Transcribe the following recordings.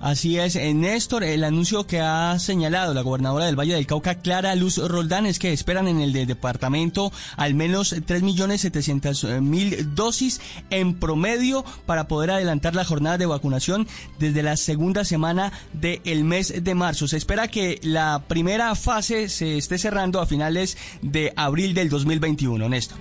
Así es, eh, Néstor, el anuncio que ha señalado la gobernadora del Valle del Cauca, Clara Luz Roldán, es que esperan en el de departamento al menos 3.700.000 dosis en promedio para poder adelantar la jornada de vacunación desde la segunda semana del mes de marzo. Se espera que la primera fase se esté cerrando a finales de abril del 2021, Néstor.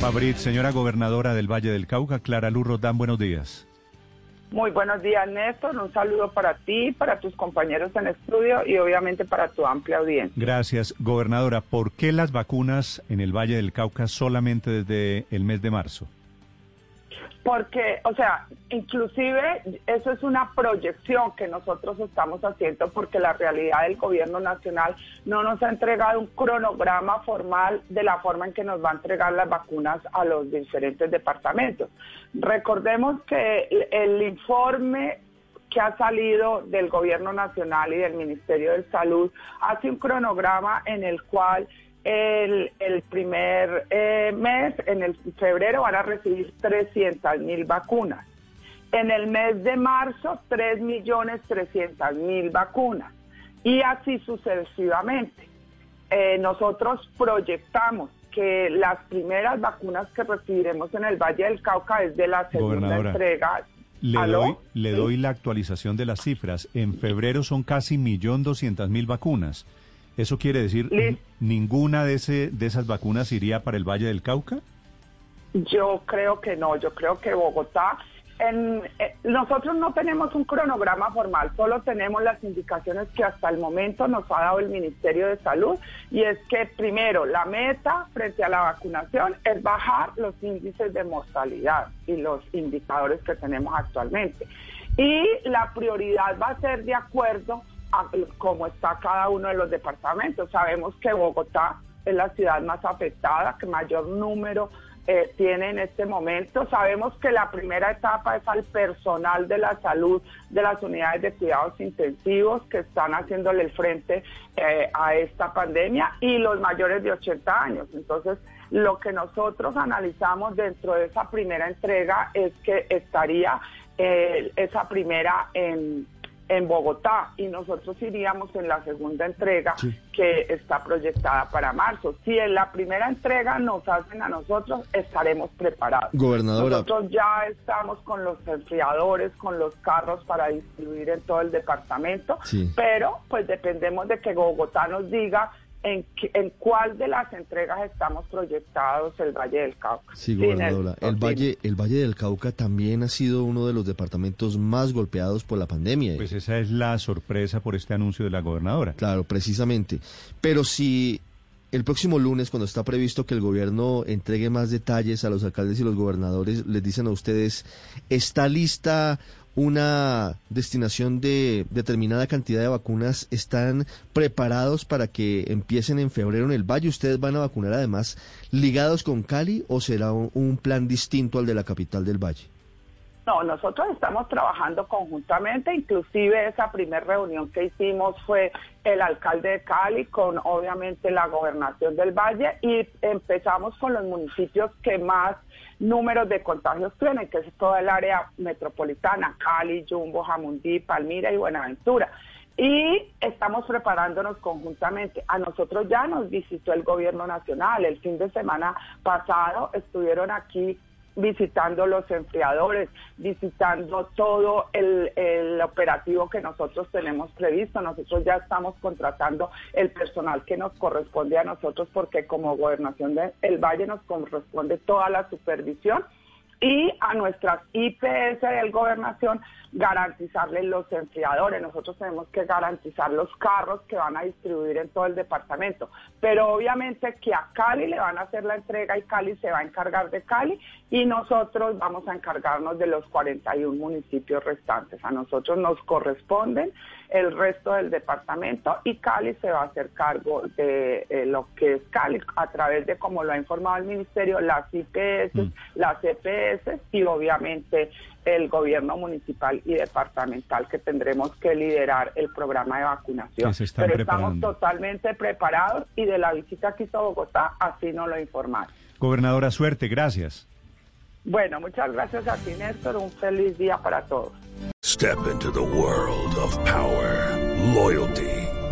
Fabrit, señora gobernadora del Valle del Cauca, Clara Luz Roldán, buenos días. Muy buenos días, Néstor. Un saludo para ti, para tus compañeros en estudio y obviamente para tu amplia audiencia. Gracias, gobernadora. ¿Por qué las vacunas en el Valle del Cauca solamente desde el mes de marzo? Porque, o sea, inclusive eso es una proyección que nosotros estamos haciendo porque la realidad del gobierno nacional no nos ha entregado un cronograma formal de la forma en que nos va a entregar las vacunas a los diferentes departamentos. Recordemos que el, informe que ha salido del gobierno nacional y del Ministerio de Salud hace un cronograma en el cual el, el primer eh, mes, en el febrero, van a recibir 300 mil vacunas. En el mes de marzo, 3 millones 300 mil vacunas. Y así sucesivamente. Eh, nosotros proyectamos que las primeras vacunas que recibiremos en el Valle del Cauca es de la segunda entrega. Le doy, le doy la actualización de las cifras. En febrero son casi 1.200.000 vacunas. ¿Eso quiere decir ninguna de, ese, de esas vacunas iría para el Valle del Cauca? Yo creo que no, yo creo que Bogotá, en, eh, nosotros no tenemos un cronograma formal, solo tenemos las indicaciones que hasta el momento nos ha dado el Ministerio de Salud y es que primero la meta frente a la vacunación es bajar los índices de mortalidad y los indicadores que tenemos actualmente. Y la prioridad va a ser de acuerdo cómo está cada uno de los departamentos. Sabemos que Bogotá es la ciudad más afectada, que mayor número eh, tiene en este momento. Sabemos que la primera etapa es al personal de la salud de las unidades de cuidados intensivos que están haciéndole el frente eh, a esta pandemia y los mayores de 80 años. Entonces, lo que nosotros analizamos dentro de esa primera entrega es que estaría eh, esa primera en en Bogotá y nosotros iríamos en la segunda entrega que está proyectada para marzo. Si en la primera entrega nos hacen a nosotros, estaremos preparados. Gobernadora. Nosotros ya estamos con los enfriadores, con los carros para distribuir en todo el departamento, pero pues dependemos de que Bogotá nos diga en, en cuál de las entregas estamos proyectados el Valle del Cauca. Sí, gobernadora. El, Valle, el Valle del Cauca también ha sido uno de los departamentos más golpeados por la pandemia. Pues esa es la sorpresa por este anuncio de la gobernadora. Claro, precisamente. Pero si el próximo lunes, cuando está previsto que el gobierno entregue más detalles a los alcaldes y los gobernadores, les dicen a ustedes, ¿está lista una destinación de determinada cantidad de vacunas están preparados para que empiecen en febrero en el Valle. ¿Ustedes van a vacunar además ligados con Cali o será un, plan distinto al de la capital del Valle? No, nosotros estamos trabajando conjuntamente, inclusive esa primera reunión que hicimos fue el alcalde de Cali con obviamente la gobernación del Valle y empezamos con los municipios que más números de contagios tienen, que es toda el área metropolitana, Cali, Jumbo, Jamundí, Palmira y Buenaventura. Y estamos preparándonos conjuntamente. A nosotros ya nos visitó el gobierno nacional. El fin de semana pasado estuvieron aquí visitando los enfriadores, visitando todo el, operativo que nosotros tenemos previsto. Nosotros ya estamos contratando el personal que nos corresponde a nosotros porque como gobernación del Valle nos corresponde toda la supervisión y a nuestras IPS de gobernación garantizarle los enfriadores. Nosotros tenemos que garantizar los carros que van a distribuir en todo el departamento. Pero obviamente que a Cali le van a hacer la entrega y Cali se va a encargar de Cali y nosotros vamos a encargarnos de los 41 municipios restantes. A nosotros nos corresponden el resto del departamento y Cali se va a hacer cargo de eh, lo que es Cali a través de, como lo ha informado el Ministerio, las IPS, mm. las EPS y obviamente el gobierno municipal y departamental que tendremos que liderar el programa de vacunación. Pero estamos totalmente preparados y de la visita que hizo Bogotá así nos lo informaron. Gobernadora, suerte, gracias. Bueno, muchas gracias a ti, Néstor. Un feliz día para todos. Step into the world of power, loyalty,